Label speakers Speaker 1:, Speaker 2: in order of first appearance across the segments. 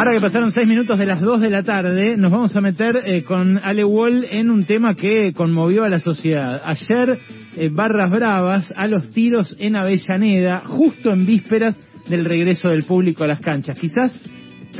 Speaker 1: Ahora que pasaron seis minutos de las dos de la tarde, nos vamos a meter eh, con Ale Wall en un tema que conmovió a la sociedad. Ayer, eh, Barras Bravas a los tiros en Avellaneda, justo en vísperas del regreso del público a las canchas. Quizás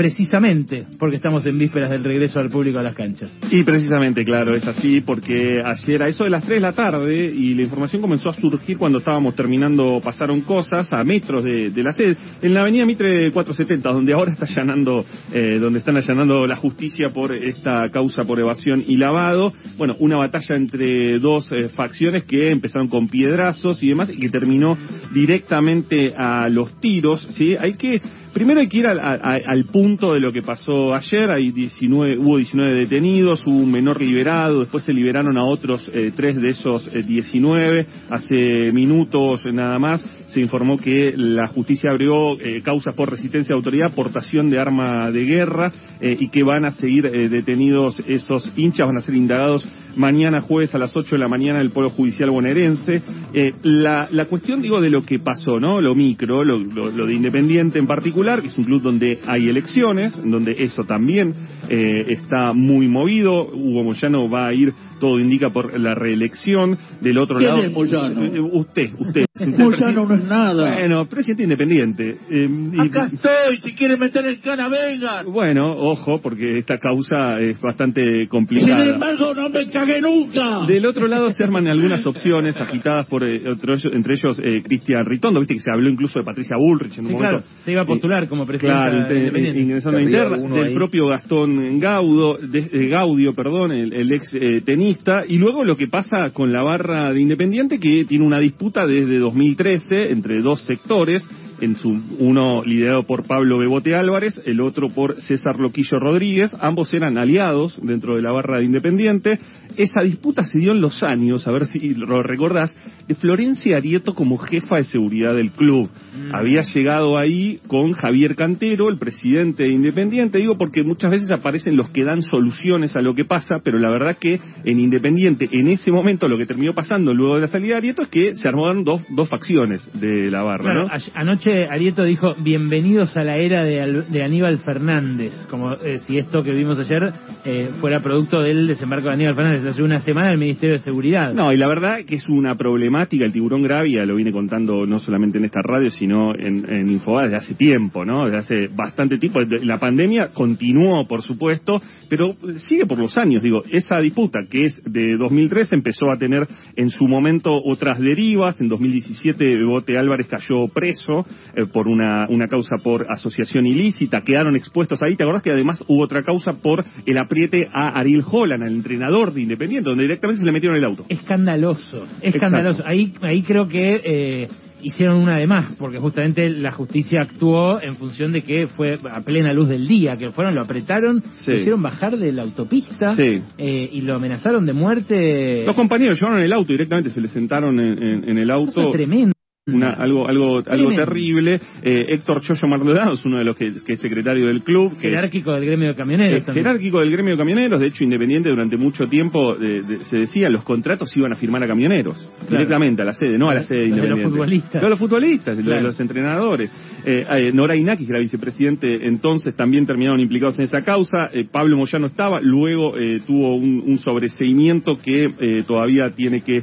Speaker 1: precisamente porque estamos en vísperas del regreso al público a las canchas.
Speaker 2: Y precisamente, claro, es así, porque ayer a eso de las 3 de la tarde, y la información comenzó a surgir cuando estábamos terminando, pasaron cosas a metros de, la sede, en la avenida Mitre 470, donde ahora está allanando, eh, donde están allanando la justicia por esta causa por evasión y lavado. Bueno, una batalla entre dos eh, facciones que empezaron con piedrazos y demás, y que terminó directamente a los tiros, ¿sí? Hay que Primero hay que ir al, punto de lo que pasó ayer. Hay 19, hubo 19 detenidos, hubo un menor liberado, después se liberaron a otros eh, tres de esos 19. Eh, Hace minutos nada más se informó que la justicia abrió eh, causas por resistencia de autoridad, portación de arma de guerra y que van a seguir detenidos esos hinchas, van a ser indagados mañana jueves a las 8 de la mañana en el Pueblo Judicial bonaerense. la, cuestión, digo, de lo que pasó, ¿no? Lo micro, lo de Independiente en particular que es un club donde hay elecciones, donde eso también eh, está muy movido. Hugo Moyano va a ir, todo indica, por la reelección. Del otro lado.
Speaker 3: Es Moyano?
Speaker 2: Eh, usted, usted.
Speaker 3: Moyano no es nada.
Speaker 2: Bueno, presidente independiente.
Speaker 3: Eh, Acá estoy, si quiere meter el cana, venga.
Speaker 2: Bueno, ojo, porque esta causa es bastante complicada.
Speaker 3: Sin embargo, no me cagué nunca.
Speaker 2: Del otro lado se arman algunas opciones agitadas por, entre ellos, Cristian Ritondo, viste que se habló incluso de Patricia Bullrich en un momento.
Speaker 1: se iba a postular como presidente.
Speaker 2: Claro, ingresando a interna, del propio Gastón Gaudo, de, eh, Gaudio, perdón, el, ex eh, tenista, y luego lo que pasa con la barra de Independiente, que tiene una disputa desde 2013 entre dos sectores, en su uno liderado por Pablo Bebote Álvarez, el otro por César Loquillo Rodríguez, ambos eran aliados dentro de la barra de Independiente. Esa disputa se dio en los años, a ver si lo recordás, de Florencia Arieto como jefa de seguridad del club. Mm. Había llegado ahí con Javier Cantero, el presidente de Independiente, digo porque muchas veces aparecen los que dan soluciones a lo que pasa, pero la verdad que en Independiente, en ese momento, lo que terminó pasando luego de la salida de Arieto es que se armaron dos, dos facciones de la barra. ¿no?
Speaker 1: Anoche Arieto dijo, bienvenidos a la era de, Aníbal Fernández, como eh, si esto que vimos ayer eh, fuera producto del desembarco de Aníbal Fernández hace una semana el Ministerio de Seguridad.
Speaker 2: No, y la verdad que es una problemática, el tiburón Gravia lo viene contando no solamente en esta radio, sino en, en desde hace tiempo, ¿no? Desde hace bastante tiempo. La pandemia continuó, por supuesto, pero sigue por los años, digo, esa disputa que es de 2003 empezó a tener en su momento otras derivas, en 2017 Bote Álvarez cayó preso, eh, por una, una causa por asociación ilícita, quedaron expuestos ahí. ¿Te acordás que además hubo otra causa por el apriete a Ariel Holland, al entrenador de Independiente, donde directamente se le metieron el auto?
Speaker 1: Escandaloso, escandaloso. Ahí, ahí creo que eh, hicieron una de más, porque justamente la justicia actuó en función de que fue a plena luz del día, que fueron, lo apretaron, lo hicieron bajar de la autopista eh, y lo amenazaron de muerte.
Speaker 2: Los compañeros llevaron el auto directamente, se le sentaron en, en el auto.
Speaker 1: es tremendo
Speaker 2: una, algo algo algo terrible. Eh, Héctor Choyo Maldonado es uno de los que, es secretario del club.
Speaker 1: jerárquico del gremio de camioneros.
Speaker 2: jerárquico del gremio de camioneros. De hecho, Independiente durante mucho tiempo se decía los contratos iban a firmar a camioneros. Directamente a la sede, no a la sede de Independiente.
Speaker 1: los futbolistas.
Speaker 2: No, los futbolistas, los, entrenadores. Eh, eh, Nora Inaki, que era vicepresidente entonces, también terminaron implicados en esa causa. Eh, Pablo Moyano estaba, luego tuvo un, un sobreseimiento que todavía tiene que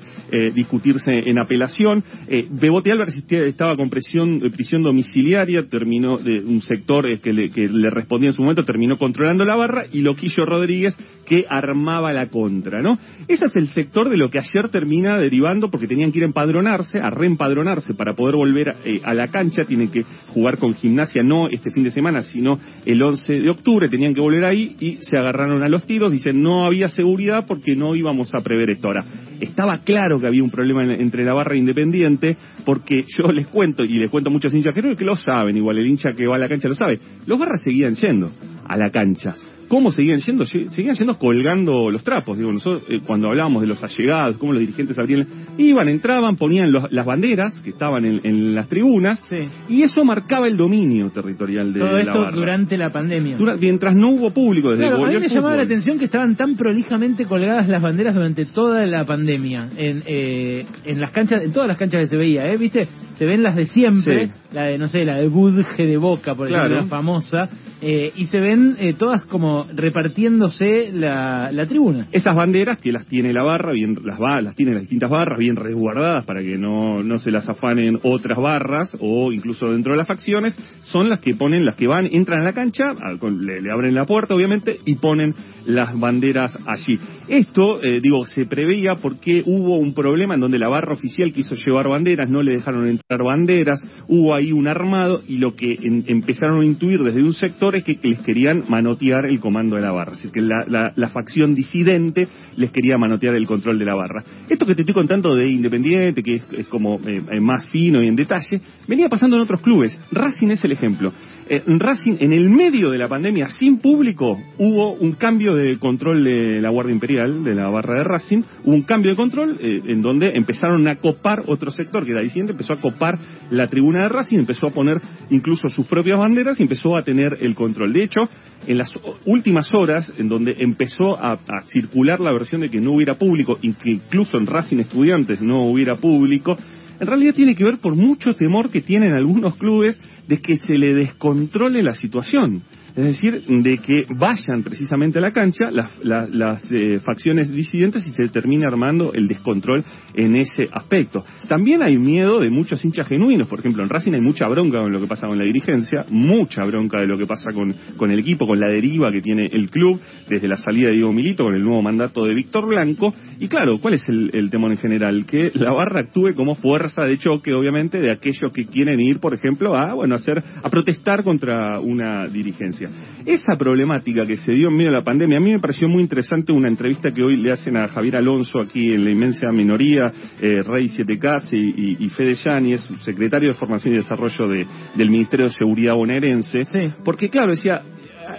Speaker 2: discutirse en apelación. Bebote Álvarez estaba con prisión, prisión domiciliaria, terminó de un sector que le, que le respondía en su momento, terminó controlando la barra, y Loquillo Rodríguez, que armaba la contra, ¿no? Ese es el sector de lo que ayer termina derivando, porque tenían que ir a empadronarse, a reempadronarse para poder volver a la cancha, tienen que jugar con gimnasia no este fin de semana, sino el 11 de octubre, tenían que volver ahí y se agarraron a los tiros, dicen no había seguridad porque no íbamos a prever esto. Ahora, estaba claro que había un problema entre la barra independiente, porque yo les cuento, y les cuento a muchos hinchas, creo que lo saben, igual el hincha que va a la cancha lo sabe, los barras seguían yendo a la cancha. ¿Cómo seguían yendo? Seguían yendo colgando los trapos. Digo, nosotros eh, cuando hablábamos de los allegados, cómo los dirigentes abrían, iban, entraban, ponían las banderas que estaban en, las tribunas, y eso marcaba el dominio territorial de
Speaker 1: Todo
Speaker 2: la
Speaker 1: esto durante la pandemia.
Speaker 2: mientras no hubo público desde
Speaker 1: claro, a mí me llamaba la atención que estaban tan prolijamente colgadas las banderas durante toda la pandemia, en, eh, en las canchas, en todas las canchas que se veía, ¿eh? ¿Viste? Se ven las de siempre, la de, no sé, la de Budge de Boca, por ejemplo, la famosa, eh, y se ven eh, todas como repartiéndose la, la tribuna.
Speaker 2: Esas banderas que las tiene la barra, bien las va, las tiene las distintas barras bien resguardadas para que no, no se las afanen otras barras o incluso dentro de las facciones, son las que ponen, las que van, entran a la cancha, le, le abren la puerta obviamente y ponen las banderas allí. Esto, eh, digo, se preveía porque hubo un problema en donde la barra oficial quiso llevar banderas, no le dejaron entrar banderas, hubo ahí un armado y lo que empezaron a intuir desde un sector es que, les querían manotear el comando de la barra, es decir, que la, facción disidente les quería manotear el control de la barra. Esto que te estoy contando de Independiente, que es, como eh, más fino y en detalle, venía pasando en otros clubes. Racing es el ejemplo. Eh, Racing, en el medio de la pandemia, sin público, hubo un cambio de control de la Guardia Imperial, de la barra de Racing, hubo un cambio de control eh, en donde empezaron a copar otro sector, que era diciendo, empezó a copar la tribuna de Racing, empezó a poner incluso sus propias banderas y empezó a tener el control. De hecho, en las últimas horas, en donde empezó a, circular la versión de que no hubiera público, incluso en Racing Estudiantes no hubiera público, en realidad tiene que ver por mucho temor que tienen algunos clubes de que se le descontrole la situación es decir, de que vayan precisamente a la cancha las, eh, facciones disidentes y se termine armando el descontrol en ese aspecto. También hay miedo de muchos hinchas genuinos, por ejemplo, en Racing hay mucha bronca con lo que pasa con la dirigencia, mucha bronca de lo que pasa con, con el equipo, con la deriva que tiene el club, desde la salida de Diego Milito, con el nuevo mandato de Víctor Blanco, y claro, ¿cuál es el, temor en general? Que la barra actúe como fuerza de choque, obviamente, de aquellos que quieren ir, por ejemplo, a, bueno, hacer, a protestar contra una dirigencia. Esa problemática que se dio en medio de la pandemia, a mí me pareció muy interesante una entrevista que hoy le hacen a Javier Alonso aquí en la inmensa minoría, eh, Rey 7K y, y, Fede es secretario de Formación y Desarrollo del Ministerio de Seguridad bonaerense, porque claro, decía,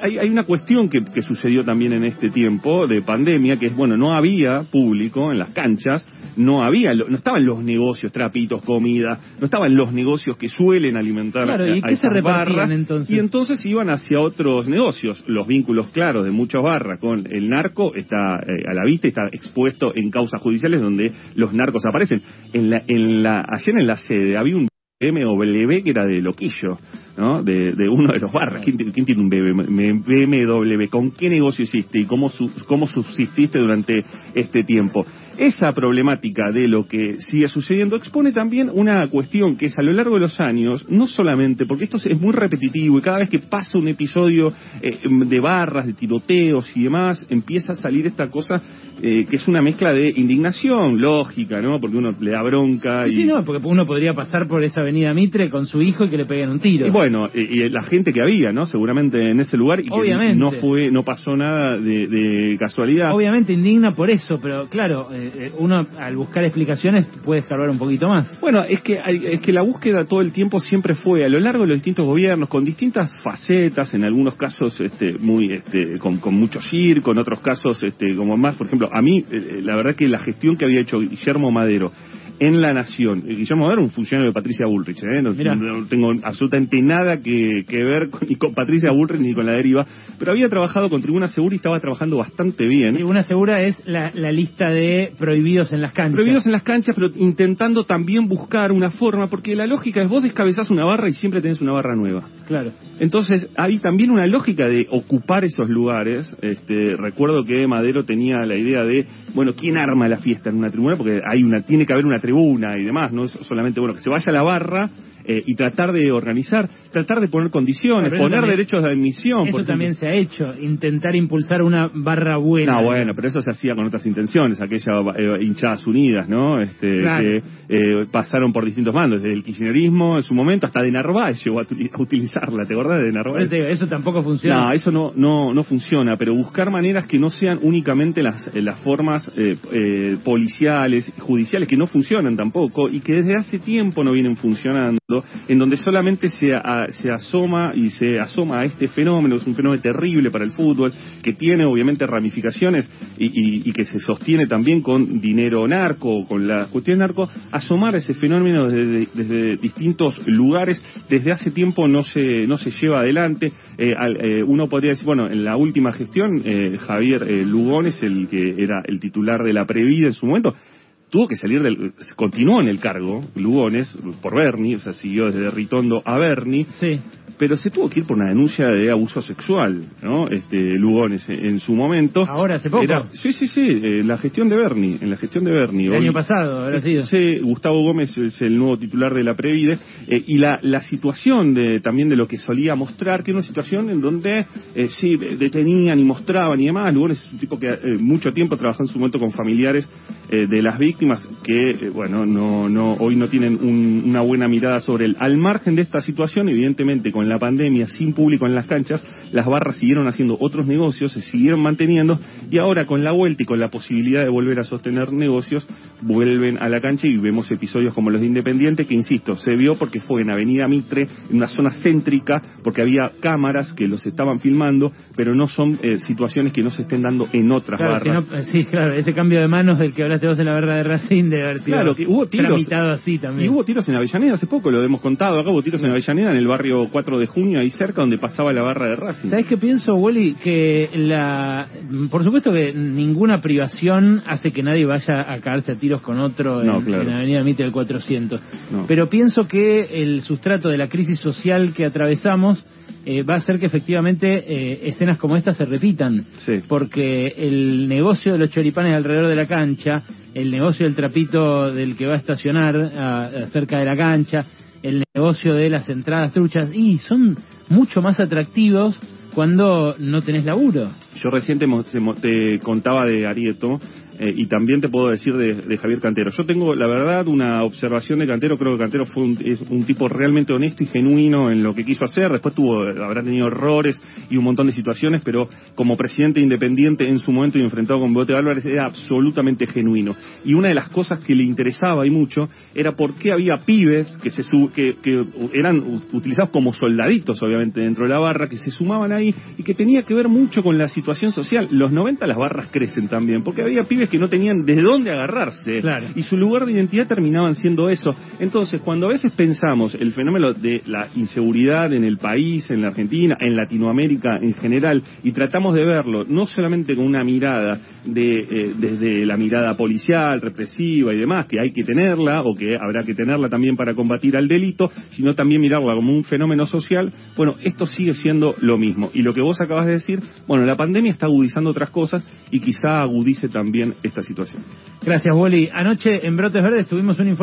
Speaker 2: hay, hay, una cuestión que, que, sucedió también en este tiempo de pandemia, que es, bueno, no había público en las canchas, no había, no estaban los negocios, trapitos, comida, no estaban los negocios que suelen alimentar
Speaker 1: claro, ¿y qué se barras, entonces?
Speaker 2: y entonces iban hacia otros negocios. Los vínculos claros de muchas barras con el narco está eh, a la vista, está expuesto en causas judiciales donde los narcos aparecen. En la, en la, ayer en la sede había un MW que era de loquillo, ¿no? De, uno de los barras. ¿Quién, tiene un BMW? ¿Con qué negocio hiciste y cómo, cómo subsististe durante este tiempo? Esa problemática de lo que sigue sucediendo expone también una cuestión que es a lo largo de los años, no solamente, porque esto es muy repetitivo y cada vez que pasa un episodio eh, de barras, de tiroteos y demás, empieza a salir esta cosa eh, que es una mezcla de indignación lógica, ¿no? Porque uno le da bronca y...
Speaker 1: Sí, no, porque uno podría pasar por esa avenida Mitre con su hijo y que le peguen un tiro.
Speaker 2: Y bueno, y, la gente que había, ¿no? Seguramente en ese lugar y que no fue, no pasó nada de, casualidad.
Speaker 1: Obviamente indigna por eso, pero claro, eh, eh, uno al buscar explicaciones puede escarbar un poquito más.
Speaker 2: Bueno, es que es que la búsqueda todo el tiempo siempre fue a lo largo de los distintos gobiernos con distintas facetas, en algunos casos este muy este con, con mucho circo, en otros casos este como más, por ejemplo, a mí eh, la verdad que la gestión que había hecho Guillermo Madero en La Nación. Guillermo Madero, un funcionario de Patricia Bullrich, ¿eh? no, tengo absolutamente nada que, ver con, ni con Patricia Bullrich ni con la deriva, pero había trabajado con Tribuna Segura y estaba trabajando bastante bien.
Speaker 1: Tribuna Segura es la, lista de prohibidos en las canchas.
Speaker 2: Prohibidos en las canchas, pero intentando también buscar una forma, porque la lógica es vos descabezás una barra y siempre tenés una barra nueva.
Speaker 1: Claro.
Speaker 2: Entonces, hay también una lógica de ocupar esos lugares. Este, recuerdo que Madero tenía la idea de, bueno, ¿quién arma la fiesta en una tribuna? Porque hay una, tiene que haber una tribuna y demás, no es solamente, bueno, que se vaya a la barra eh, y tratar de organizar, tratar de poner condiciones, poner derechos de admisión.
Speaker 1: Eso también se ha hecho, intentar impulsar una barra buena.
Speaker 2: No, bueno, pero eso se hacía con otras intenciones, aquellas eh, hinchadas unidas, ¿no? Este, Que eh, pasaron por distintos mandos, desde el kirchnerismo en su momento hasta de Narváez llegó a, utilizarla, ¿te acordás de Narváez?
Speaker 1: Eso tampoco funciona.
Speaker 2: No, eso no, no, no funciona, pero buscar maneras que no sean únicamente las, las formas policiales, judiciales, que no funcionan tampoco y que desde hace tiempo no vienen funcionando en donde solamente se, asoma y se asoma a este fenómeno, es un fenómeno terrible para el fútbol, que tiene obviamente ramificaciones y, que se sostiene también con dinero narco, con la cuestión narco, asomar ese fenómeno desde, distintos lugares, desde hace tiempo no se, no se lleva adelante. Eh, eh, uno podría decir, bueno, en la última gestión, eh, Javier Lugón es el que era el titular de la Previda en su momento, tuvo que salir del, continuó en el cargo, Lugones, por Berni, o sea, siguió desde Ritondo a Berni,
Speaker 1: Sí.
Speaker 2: pero se tuvo que ir por una denuncia de abuso sexual, ¿no? Este, Lugones en, en su momento.
Speaker 1: Ahora, hace poco.
Speaker 2: Era- sí, sí, sí, eh, la gestión de Berni, en la gestión de Berni.
Speaker 1: El
Speaker 2: Hoy-
Speaker 1: año pasado habrá sido.
Speaker 2: Sí, Gustavo Gómez es el nuevo titular de la Previde eh, y la, la situación de, también de lo que solía mostrar, que era una situación en donde eh, sí, detenían y mostraban y demás. Lugones es un tipo que eh, mucho tiempo trabajó en su momento con familiares de las víctimas que, eh, bueno, no, no, hoy no tienen un- una buena mirada sobre él. Al margen de esta situación, evidentemente con la pandemia, sin público en las canchas, las barras siguieron haciendo otros negocios, se siguieron manteniendo y ahora con la vuelta y con la posibilidad de volver a sostener negocios, vuelven a la cancha y vemos episodios como los de Independiente, que insisto, se vio porque fue en Avenida Mitre, en una zona céntrica, porque había cámaras que los estaban filmando, pero no son eh, situaciones que no se estén dando en otras
Speaker 1: Claro, si
Speaker 2: barras.
Speaker 1: no- eh, sí, claro, ese cambio de manos del que hablaste vos en la verdad de Racing debe haber sido
Speaker 2: Claro, que hubo tiros.
Speaker 1: tramitado así
Speaker 2: Y
Speaker 1: también.
Speaker 2: hubo tiros en Avellaneda hace poco, lo hemos contado acá, hubo tiros en Avellaneda, en el barrio 4 de junio, ahí cerca donde pasaba la barra de Racing.
Speaker 1: ¿Sabes qué pienso, Wally? Que la. Por supuesto que ninguna privación hace que nadie vaya a caerse a tiros con otro
Speaker 2: No,
Speaker 1: en,
Speaker 2: claro.
Speaker 1: en Avenida Mitre del 400.
Speaker 2: No.
Speaker 1: Pero pienso que el sustrato de la crisis social que atravesamos eh, va a hacer que efectivamente eh, escenas como esta se repitan.
Speaker 2: Sí.
Speaker 1: Porque el negocio de los choripanes alrededor de la cancha, el negocio del trapito del que va a estacionar cerca de la cancha, el negocio de las entradas truchas, y son mucho más atractivos cuando no tenés laburo.
Speaker 2: Yo recién te, te contaba de Arieto eh, y también te puedo decir de, Javier Cantero. Yo tengo, la verdad, una observación de Cantero. Creo que Cantero fue un, es un tipo realmente honesto y genuino en lo que quiso hacer. Después tuvo, habrá tenido errores y un montón de situaciones, pero como presidente independiente en su momento y enfrentado con Bote Álvarez era absolutamente genuino. Y una de las cosas que le interesaba y mucho era por qué había pibes que se que, eran utilizados como soldaditos, obviamente, dentro de la barra, que se sumaban ahí y que tenía que ver mucho con la situación social. Los 90 las barras crecen también, porque había pibes que no tenían de dónde agarrarse.
Speaker 1: Claro.
Speaker 2: Y su lugar de identidad terminaban siendo eso. Entonces, cuando a veces pensamos el fenómeno de la inseguridad en el país, en la Argentina, en Latinoamérica en general, y tratamos de verlo no solamente con una mirada de eh, desde la mirada policial, represiva y demás, que hay que tenerla o que habrá que tenerla también para combatir al delito, sino también mirarla como un fenómeno social, bueno, esto sigue siendo lo mismo. Y lo que vos acabas de decir, bueno, la pandemia está agudizando otras cosas y quizá agudice también esta situación.
Speaker 1: Gracias, Wally. Anoche en Brotes Verdes tuvimos un informe